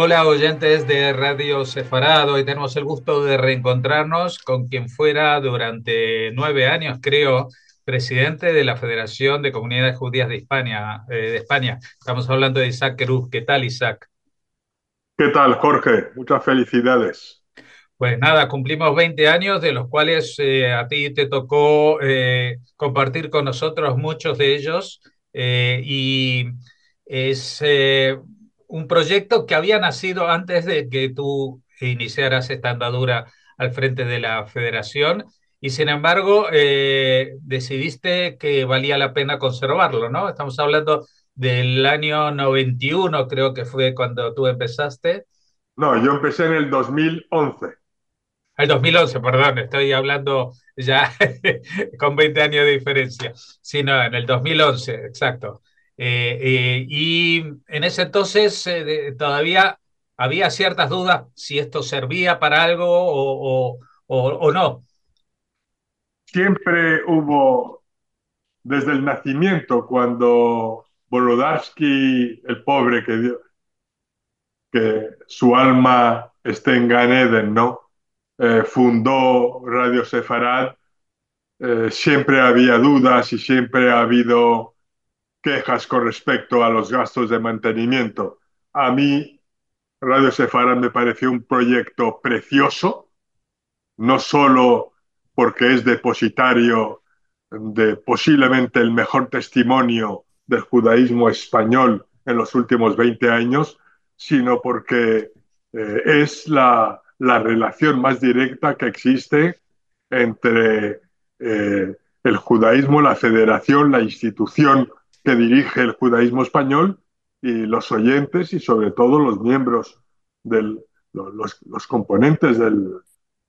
Hola oyentes de Radio Sefarado y tenemos el gusto de reencontrarnos con quien fuera durante nueve años, creo, presidente de la Federación de Comunidades Judías de España. Eh, de España. Estamos hablando de Isaac Cruz. ¿Qué tal, Isaac? ¿Qué tal, Jorge? Muchas felicidades. Pues nada, cumplimos 20 años, de los cuales eh, a ti te tocó eh, compartir con nosotros muchos de ellos. y es un proyecto que había nacido antes de que tú iniciaras esta andadura al frente de la federación y sin embargo eh, decidiste que valía la pena conservarlo, ¿no? Estamos hablando del año 91, creo que fue cuando tú empezaste. No, yo empecé en el 2011. El 2011, perdón, estoy hablando ya con 20 años de diferencia. Sí, no, en el 2011, exacto. Eh, eh, y en ese entonces eh, todavía había ciertas dudas si esto servía para algo o, o, no. Siempre hubo, desde el nacimiento, cuando Bolodarsky, el pobre, que, dio, que su alma esté en Gan Eden, ¿no? fundó Radio Sefarad, siempre había dudas y siempre ha habido quejas con respecto a los gastos de mantenimiento. A mí, Radio Sefarad me pareció un proyecto precioso, no solo porque es depositario de posiblemente el mejor testimonio del judaísmo español en los últimos 20 años, sino porque eh, es la, la, relación más directa que existe entre eh, el judaísmo, la federación, la institución que dirige el judaísmo español y los oyentes y sobre todo los miembros, del, los, los componentes del,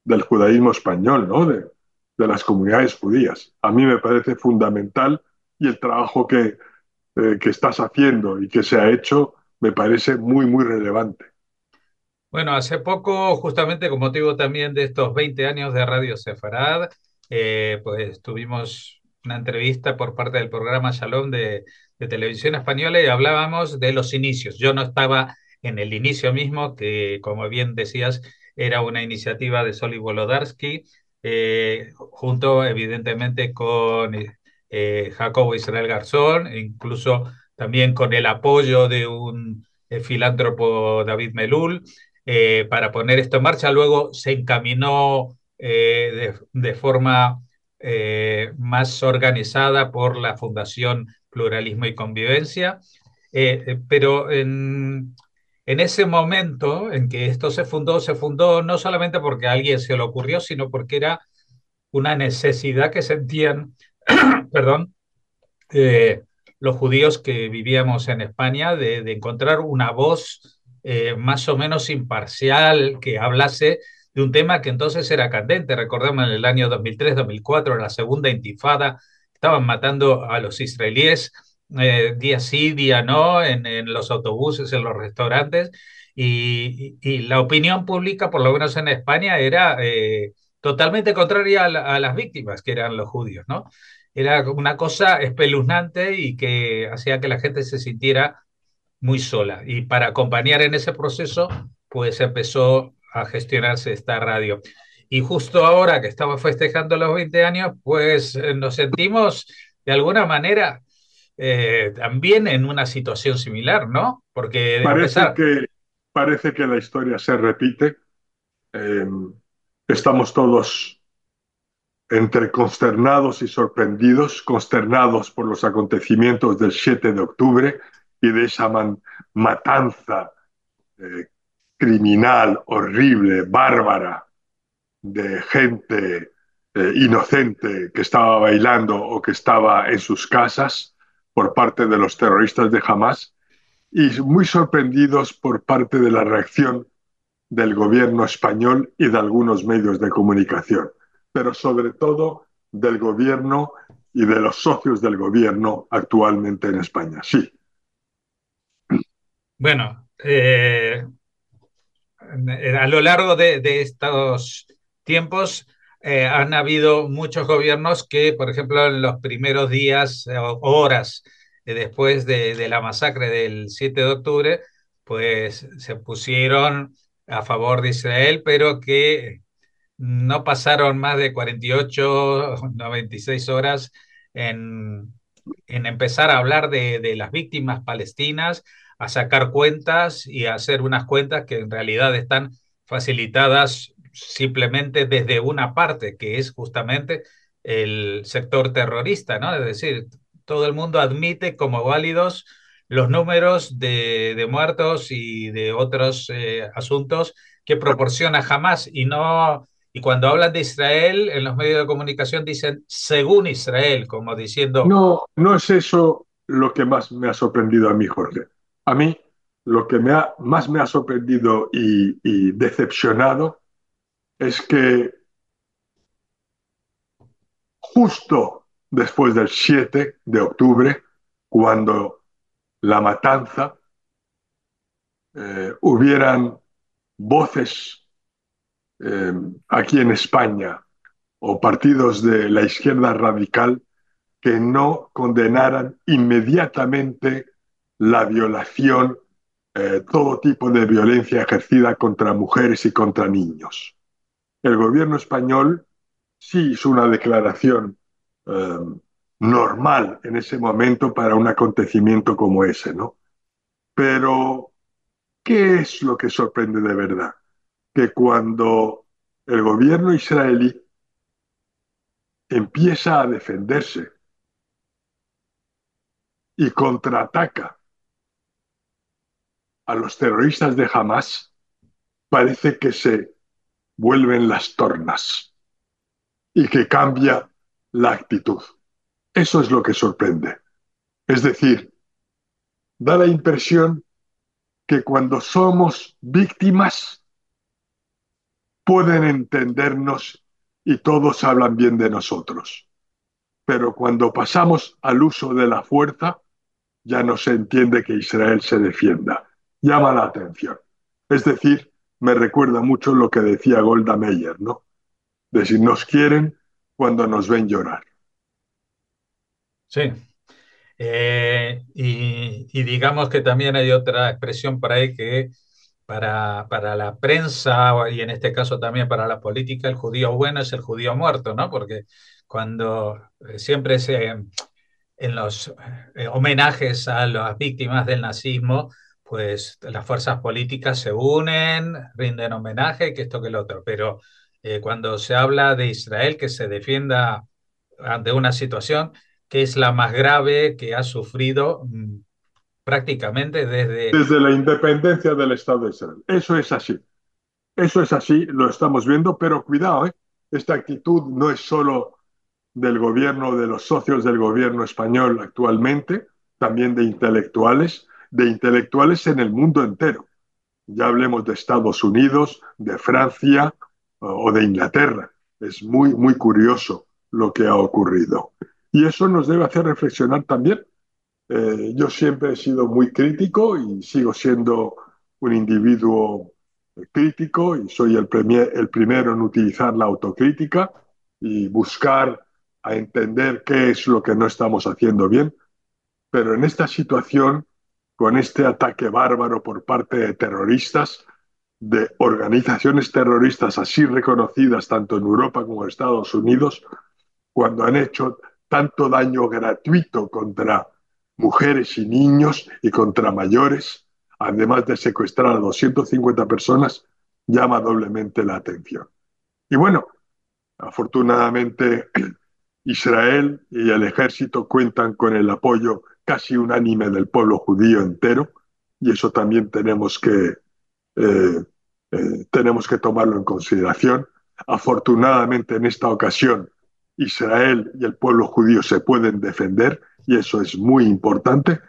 del, judaísmo español, ¿no? de, de, las comunidades judías. A mí me parece fundamental y el trabajo que, eh, que estás haciendo y que se ha hecho me parece muy, muy relevante. Bueno, hace poco, justamente con motivo también de estos 20 años de Radio Sefarad, eh, pues tuvimos una entrevista por parte del programa Shalom de, Televisión Española y hablábamos de los inicios. Yo no estaba en el inicio mismo, que como bien decías, era una iniciativa de Soli Wolodarsky, eh, junto evidentemente con eh, Jacobo Israel Garzón, incluso también con el apoyo de un eh, filántropo David Melul, para poner esto en marcha. Luego se encaminó de forma eh, más organizada por la Fundación Pluralismo y Convivencia, eh, eh, pero en, ese momento en que esto se fundó, se fundó no solamente porque a alguien se le ocurrió, sino porque era una necesidad que sentían, perdón, los judíos que vivíamos en España de encontrar una voz más o menos imparcial que hablase de un tema que entonces era candente. Recordemos en el año 2003-2004, la segunda intifada, estaban matando a los israelíes eh, día sí, día no, en, los autobuses, en los restaurantes, y, la opinión pública, por lo menos en España, era eh, totalmente contraria a, las víctimas, que eran los judíos, ¿no? Era una cosa espeluznante y que hacía que la gente se sintiera muy sola. Y para acompañar en ese proceso, pues empezó a gestionarse esta radio. Y justo ahora que estamos festejando los 20 años, pues eh, nos sentimos de alguna manera eh, también en una situación similar, ¿no? Porque parece, que, parece que la historia se repite. Em, estamos todos entre consternados y sorprendidos, consternados por los acontecimientos del 7 de octubre y de esa matanza eh, criminal, horrible, bárbara, de gente eh, inocente que estaba bailando o que estaba en sus casas por parte de los terroristas de Hamas y muy sorprendidos por parte de la reacción del gobierno español y de algunos medios de comunicación, pero sobre todo del gobierno y de los socios del gobierno actualmente en España. Sí. Bueno, eh, a lo largo de, estos tiempos eh, han habido muchos gobiernos que, por ejemplo, en los primeros días o horas después de, la masacre del 7 de octubre, pues se pusieron a favor de Israel, pero que no pasaron más de 48, 96 horas en, en empezar a hablar de, de, las víctimas palestinas, a sacar cuentas y a hacer unas cuentas que en realidad están facilitadas simplemente desde una parte, que es justamente el sector terrorista, ¿no? Es decir, todo el mundo admite como válidos los números de, de muertos y de otros eh, asuntos que proporciona Hamas y no y cuando hablan de Israel en los medios de comunicación dicen según Israel, como diciendo No, no es eso lo que más me ha sorprendido a mí, Jorge. A mí lo que más me ha sorprendido y, y decepcionado es que justo después del 7 de octubre, cuando la matanza, eh, hubieran voces eh, aquí en España o partidos de la izquierda radical que no condenaran inmediatamente la violación, eh, todo tipo de violencia ejercida contra mujeres y contra niños. El gobierno español sí hizo una declaración eh, normal en ese momento para un acontecimiento como ese, ¿no? Pero, ¿qué es lo que sorprende de verdad? Que cuando el gobierno israelí empieza a defenderse y contraataca a los terroristas de Hamas, parece que se vuelven las tornas y que cambia la actitud. Eso es lo que sorprende. Es decir, da la impresión que cuando somos víctimas pueden entendernos y todos hablan bien de nosotros. Pero cuando pasamos al uso de la fuerza, ya no se entiende que Israel se defienda. Llama la atención. Es decir, me recuerda mucho lo que decía Golda Meir, ¿no? De si nos quieren cuando nos ven llorar. Sí. Eh, y, digamos que también hay otra expresión por ahí que para, para la prensa y en este caso también para la política, el judío bueno es el judío muerto, ¿no? Porque cuando eh, siempre se, en los eh, homenajes a las víctimas del nazismo, pues las fuerzas políticas se unen, rinden homenaje, que esto que lo otro, pero eh, cuando se habla de Israel que se defienda ante una situación que es la más grave que ha sufrido mm, prácticamente desde... Desde la independencia del Estado de Israel. Eso es así. Eso es así, lo estamos viendo, pero cuidado, ¿eh? esta actitud no es solo del gobierno, de los socios del gobierno español actualmente, también de intelectuales, de intelectuales en el mundo entero. Ya hablemos de Estados Unidos, de Francia o de Inglaterra. Es muy, muy curioso lo que ha ocurrido. Y eso nos debe hacer reflexionar también. Eh, yo siempre he sido muy crítico y sigo siendo un individuo crítico y soy el, premier, el primero en utilizar la autocrítica y buscar a entender qué es lo que no estamos haciendo bien. Pero en esta situación con este ataque bárbaro por parte de terroristas, de organizaciones terroristas así reconocidas tanto en Europa como en Estados Unidos, cuando han hecho tanto daño gratuito contra mujeres y niños y contra mayores, además de secuestrar a 250 personas, llama doblemente la atención. Y bueno, afortunadamente Israel y el ejército cuentan con el apoyo casi unánime del pueblo judío entero, y eso también tenemos que, eh, eh, tenemos que tomarlo en consideración. Afortunadamente en esta ocasión Israel y el pueblo judío se pueden defender, y eso es muy importante,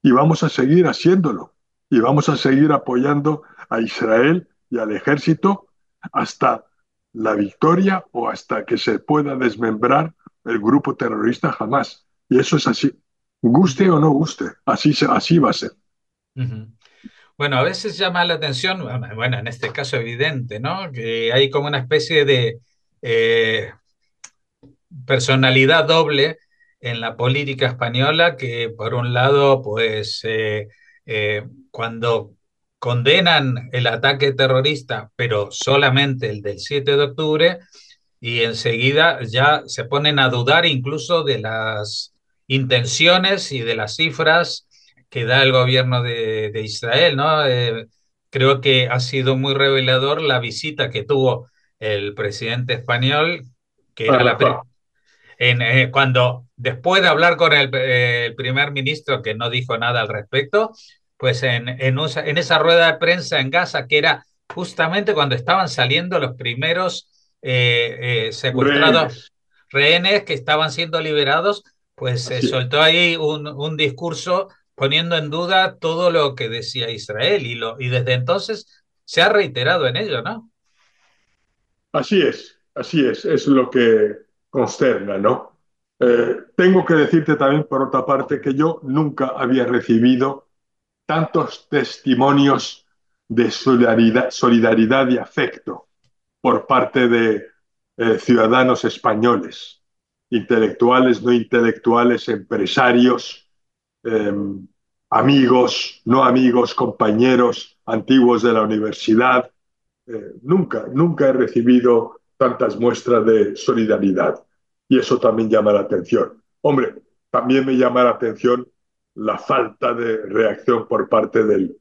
y vamos a seguir haciéndolo, y vamos a seguir apoyando a Israel y al ejército hasta la victoria o hasta que se pueda desmembrar el grupo terrorista jamás. Y eso es así guste o no guste, así, así va a ser. Bueno, a veces llama la atención, bueno, en este caso evidente, ¿no? Que hay como una especie de eh, personalidad doble en la política española que por un lado, pues eh, eh, cuando condenan el ataque terrorista, pero solamente el del 7 de octubre, y enseguida ya se ponen a dudar incluso de las intenciones y de las cifras que da el gobierno de, de Israel, ¿no? Eh, creo que ha sido muy revelador la visita que tuvo el presidente español, que era la, en, eh, cuando después de hablar con el, eh, el, primer ministro que no dijo nada al respecto, pues en, en, usa, en, esa rueda de prensa en Gaza, que era justamente cuando estaban saliendo los primeros eh, secuestrados rehenes. rehenes. que estaban siendo liberados, pues se soltó ahí un, un, discurso poniendo en duda todo lo que decía Israel y, lo, y desde entonces se ha reiterado en ello, ¿no? Así es, así es, es lo que consterna, ¿no? Eh, tengo que decirte también, por otra parte, que yo nunca había recibido tantos testimonios de solidaridad, solidaridad y afecto por parte de eh, ciudadanos españoles, intelectuales, no intelectuales, empresarios, eh, amigos, no amigos, compañeros antiguos de la universidad. Eh, nunca, nunca he recibido tantas muestras de solidaridad. Y eso también llama la atención. Hombre, también me llama la atención la falta de reacción por parte del,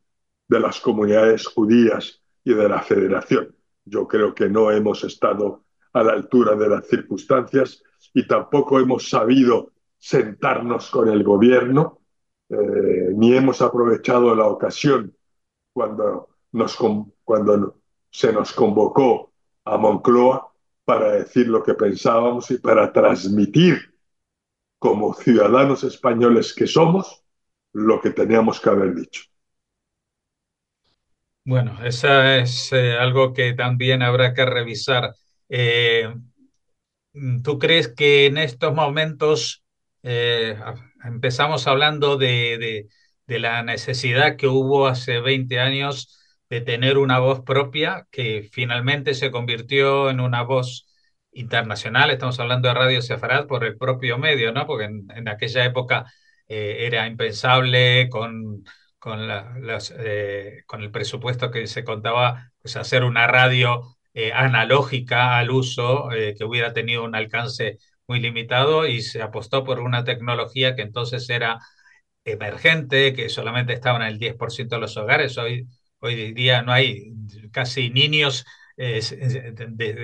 de las comunidades judías y de la federación. Yo creo que no hemos estado a la altura de las circunstancias y tampoco hemos sabido sentarnos con el gobierno, eh, ni hemos aprovechado la ocasión cuando, nos, cuando se nos convocó a Moncloa para decir lo que pensábamos y para transmitir como ciudadanos españoles que somos lo que teníamos que haber dicho. Bueno, eso es eh, algo que también habrá que revisar. Eh, ¿Tú crees que en estos momentos eh, empezamos hablando de, de, de, la necesidad que hubo hace 20 años de tener una voz propia que finalmente se convirtió en una voz internacional? Estamos hablando de Radio Sefarad por el propio medio, ¿no? Porque en, aquella época eh, era impensable con, con, la, eh, con, el presupuesto que se contaba, pues hacer una radio eh, analógica al uso eh, que hubiera tenido un alcance muy limitado y se apostó por una tecnología que entonces era emergente, que solamente estaba en el 10% de los hogares. Hoy, hoy día no hay casi niños eh,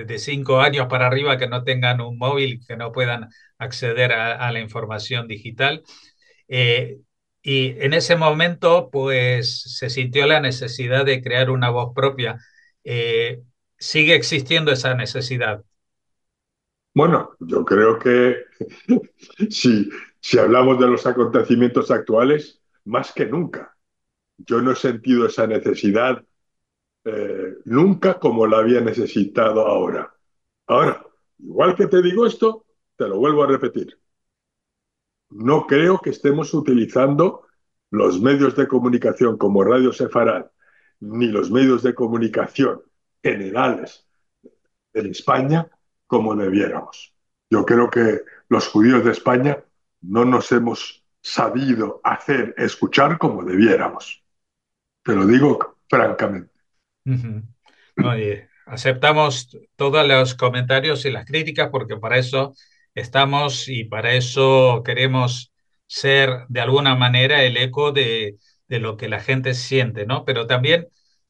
de, cinco años para arriba que no tengan un móvil, que no puedan acceder a, la información digital. Y en ese momento, pues se sintió la necesidad de crear una voz propia. ¿Sigue existiendo esa necesidad? Bueno, yo creo que si, si hablamos de los acontecimientos actuales, más que nunca. Yo no he sentido esa necesidad eh, nunca como la había necesitado ahora. Ahora, igual que te digo esto, te lo vuelvo a repetir no creo que estemos utilizando los medios de comunicación como Radio Sefarad, ni los medios de comunicación generales en España como debiéramos. Yo creo que los judíos de España no nos hemos sabido hacer escuchar como debiéramos. Te lo digo francamente. Uh -huh. Oye, aceptamos todos los comentarios y las críticas porque para eso estamos y para eso queremos ser de alguna manera el eco de, de lo que la gente siente, ¿no? Pero también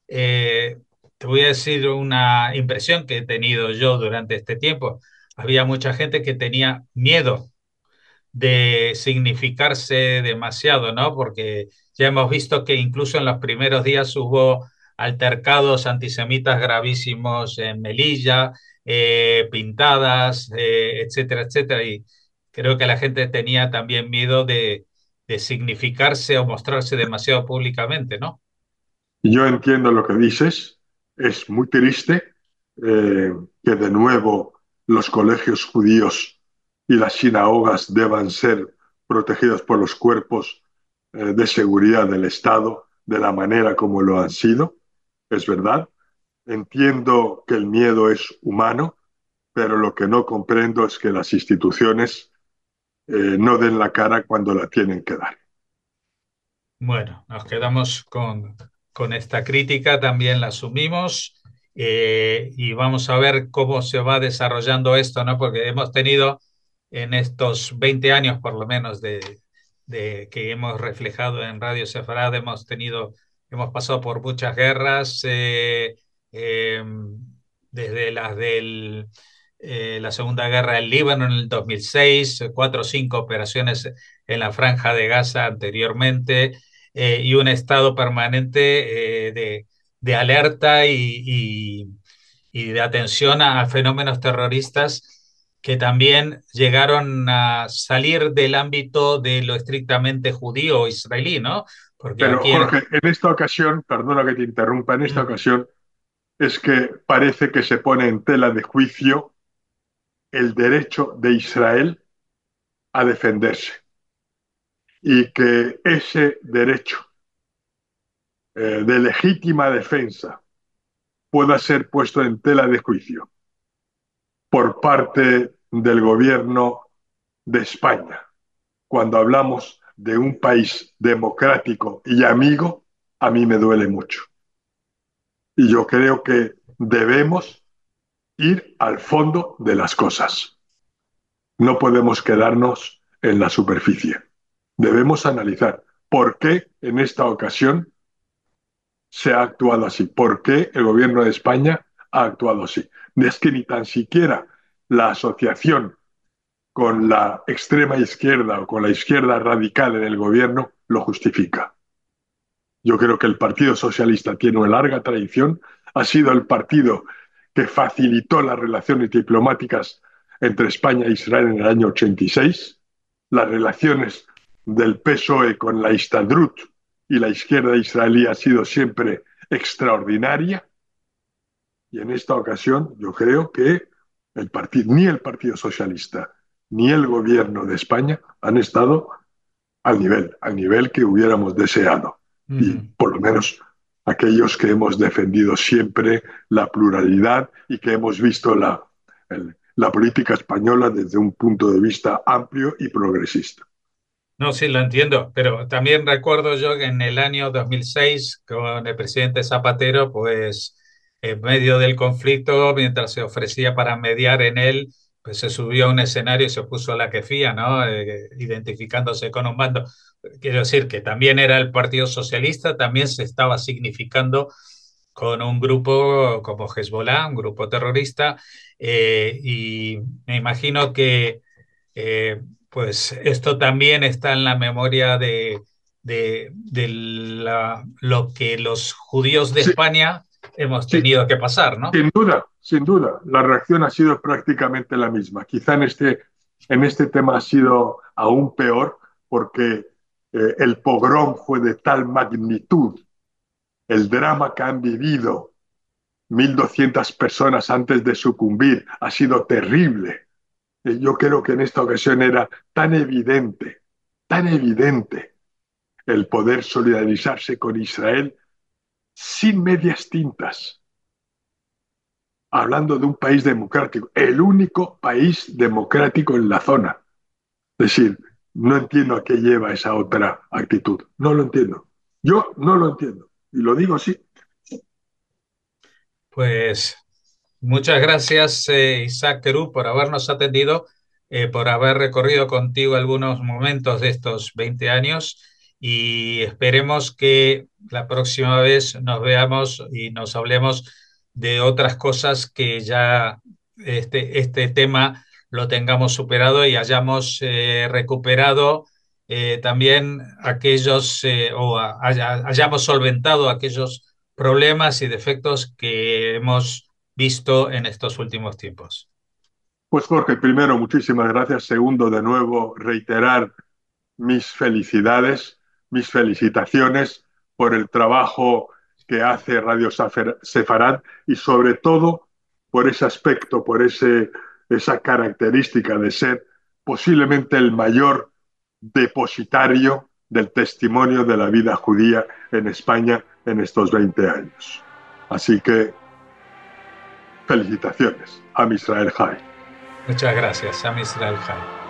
eh, te voy a decir una impresión que he tenido yo durante este tiempo. Había mucha gente que tenía miedo de significarse demasiado, ¿no? Porque ya hemos visto que incluso en los primeros días hubo altercados antisemitas gravísimos en Melilla, eh, pintadas, eh, etcétera, etcétera. Y creo que la gente tenía también miedo de, de significarse o mostrarse demasiado públicamente, ¿no? Yo entiendo lo que dices. Es muy triste eh, que de nuevo los colegios judíos y las sinagogas deban ser protegidos por los cuerpos eh, de seguridad del Estado de la manera como lo han sido. Es verdad. Entiendo que el miedo es humano, pero lo que no comprendo es que las instituciones eh, no den la cara cuando la tienen que dar. Bueno, nos quedamos con, con esta crítica también la asumimos eh, y vamos a ver cómo se va desarrollando esto, ¿no? Porque hemos tenido en estos 20 años, por lo menos, de, de que hemos reflejado en Radio Sefarad, hemos tenido, hemos pasado por muchas guerras, eh, eh, desde las de eh, la Segunda Guerra del Líbano en el 2006, cuatro o cinco operaciones en la Franja de Gaza anteriormente, y un estado permanente de de alerta y, de atención a, fenómenos terroristas que también llegaron a salir del ámbito de lo estrictamente judío o israelí, ¿no? Porque Pero Jorge, en esta ocasión, perdona que te interrumpa, en esta ocasión es que parece que se pone en tela de juicio el derecho de Israel a defenderse y que ese derecho eh, de legítima defensa pueda ser puesto en tela de juicio por parte del gobierno de España. Cuando hablamos de un país democrático y amigo, a mí me duele mucho. Y yo creo que debemos ir al fondo de las cosas. No podemos quedarnos en la superficie. Debemos analizar por qué en esta ocasión se ha actuado así. ¿Por qué el gobierno de España ha actuado así? Es que ni tan siquiera la asociación con la extrema izquierda o con la izquierda radical en el gobierno lo justifica. Yo creo que el Partido Socialista tiene una larga tradición, ha sido el partido que facilitó las relaciones diplomáticas entre España e Israel en el año 86, las relaciones del PSOE con la Istadrut y la izquierda israelí ha sido siempre extraordinaria. Y en esta ocasión yo creo que el partido, ni el Partido Socialista ni el gobierno de España han estado al nivel, al nivel que hubiéramos deseado. Y por lo menos aquellos que hemos defendido siempre la pluralidad y que hemos visto la, la política española desde un punto de vista amplio y progresista. No, sí, lo entiendo, pero también recuerdo yo que en el año 2006, con el presidente Zapatero, pues en medio del conflicto, mientras se ofrecía para mediar en él, pues se subió a un escenario y se puso a la quefía, ¿no? Eh, identificándose con un bando. Quiero decir que también era el Partido Socialista, también se estaba significando con un grupo como Hezbollah, un grupo terrorista, eh, y me imagino que eh, pues esto también está en la memoria de, de, lo que los judíos de España hemos tenido que pasar, ¿no? Sin duda, sin duda. La reacción ha sido prácticamente la misma. Quizá en este, en este tema ha sido aún peor porque eh, el pogrom fue de tal magnitud, el drama que han vivido 1.200 personas antes de sucumbir ha sido terrible yo creo que en esta ocasión era tan evidente, tan evidente el poder solidarizarse con Israel sin medias tintas, hablando de un país democrático, el único país democrático en la zona. Es decir, no entiendo a qué lleva esa otra actitud, no lo entiendo. Yo no lo entiendo, y lo digo así. Pues Muchas gracias, eh, Isaac Terú, por habernos atendido, eh, por haber recorrido contigo algunos momentos de estos 20 años y esperemos que la próxima vez nos veamos y nos hablemos de otras cosas que ya este, este tema lo tengamos superado y hayamos eh, recuperado también aquellos o hayamos solventado aquellos problemas y defectos que hemos visto en estos últimos tiempos? Pues Jorge, primero, muchísimas gracias. Segundo, de nuevo, reiterar mis felicidades, mis felicitaciones por el trabajo que hace Radio Sefarad y sobre todo por ese aspecto, por ese, esa característica de ser posiblemente el mayor depositario del testimonio de la vida judía en España en estos 20 años. Así que Felicitaciones a Israel High. Muchas gracias, a Israel High.